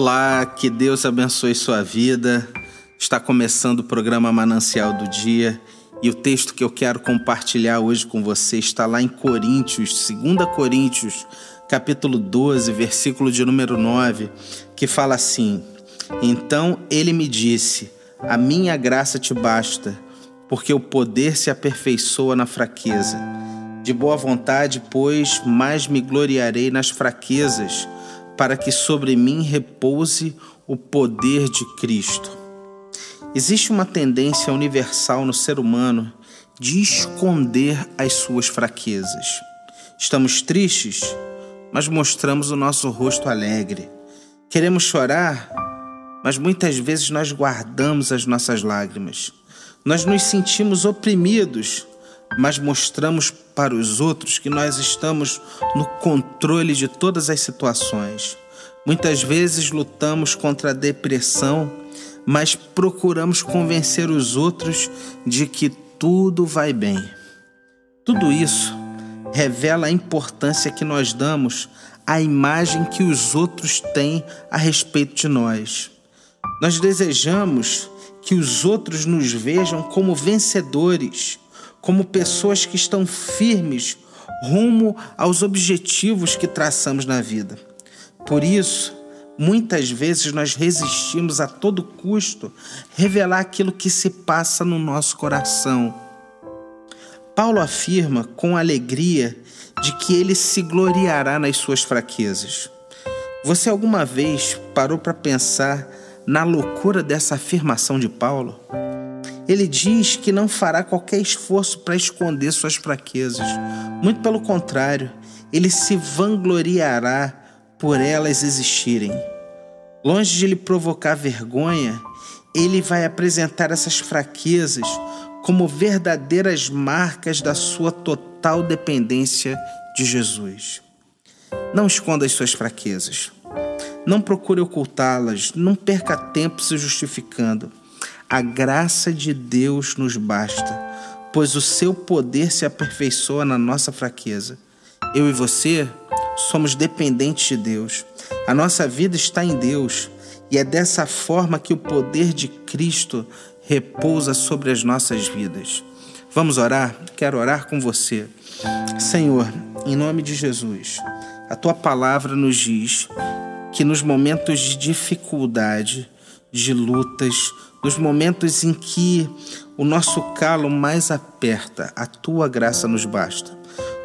Olá, que Deus abençoe sua vida. Está começando o programa Manancial do Dia e o texto que eu quero compartilhar hoje com você está lá em Coríntios, 2 Coríntios, capítulo 12, versículo de número 9, que fala assim: Então ele me disse: A minha graça te basta, porque o poder se aperfeiçoa na fraqueza. De boa vontade, pois, mais me gloriarei nas fraquezas para que sobre mim repouse o poder de Cristo. Existe uma tendência universal no ser humano de esconder as suas fraquezas. Estamos tristes, mas mostramos o nosso rosto alegre. Queremos chorar, mas muitas vezes nós guardamos as nossas lágrimas. Nós nos sentimos oprimidos, mas mostramos para os outros que nós estamos no controle de todas as situações. Muitas vezes lutamos contra a depressão, mas procuramos convencer os outros de que tudo vai bem. Tudo isso revela a importância que nós damos à imagem que os outros têm a respeito de nós. Nós desejamos que os outros nos vejam como vencedores como pessoas que estão firmes rumo aos objetivos que traçamos na vida. Por isso, muitas vezes nós resistimos a todo custo revelar aquilo que se passa no nosso coração. Paulo afirma com alegria de que ele se gloriará nas suas fraquezas. Você alguma vez parou para pensar na loucura dessa afirmação de Paulo? Ele diz que não fará qualquer esforço para esconder suas fraquezas. Muito pelo contrário, ele se vangloriará por elas existirem. Longe de lhe provocar vergonha, ele vai apresentar essas fraquezas como verdadeiras marcas da sua total dependência de Jesus. Não esconda as suas fraquezas. Não procure ocultá-las. Não perca tempo se justificando. A graça de Deus nos basta, pois o seu poder se aperfeiçoa na nossa fraqueza. Eu e você somos dependentes de Deus. A nossa vida está em Deus e é dessa forma que o poder de Cristo repousa sobre as nossas vidas. Vamos orar? Quero orar com você. Senhor, em nome de Jesus, a tua palavra nos diz que nos momentos de dificuldade, de lutas, nos momentos em que o nosso calo mais aperta, a tua graça nos basta.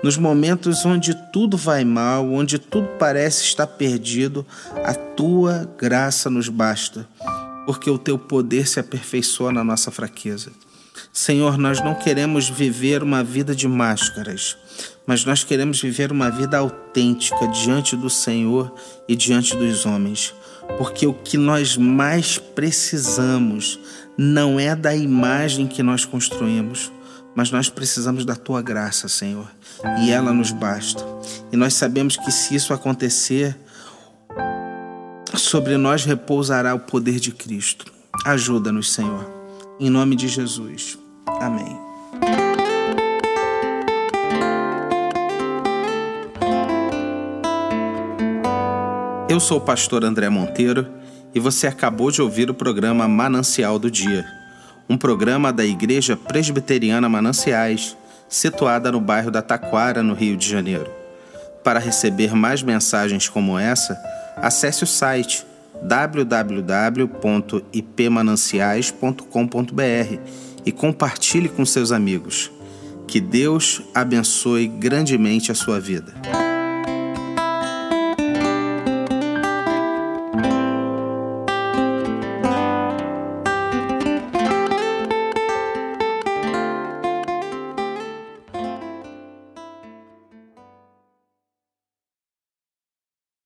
Nos momentos onde tudo vai mal, onde tudo parece estar perdido, a tua graça nos basta, porque o teu poder se aperfeiçoa na nossa fraqueza. Senhor, nós não queremos viver uma vida de máscaras, mas nós queremos viver uma vida autêntica diante do Senhor e diante dos homens porque o que nós mais precisamos não é da imagem que nós construímos, mas nós precisamos da tua graça, Senhor, e ela nos basta. E nós sabemos que se isso acontecer, sobre nós repousará o poder de Cristo. Ajuda-nos, Senhor. Em nome de Jesus. Amém. Eu sou o pastor André Monteiro e você acabou de ouvir o programa Manancial do Dia, um programa da Igreja Presbiteriana Mananciais, situada no bairro da Taquara, no Rio de Janeiro. Para receber mais mensagens como essa, acesse o site www.ipmananciais.com.br e compartilhe com seus amigos. Que Deus abençoe grandemente a sua vida.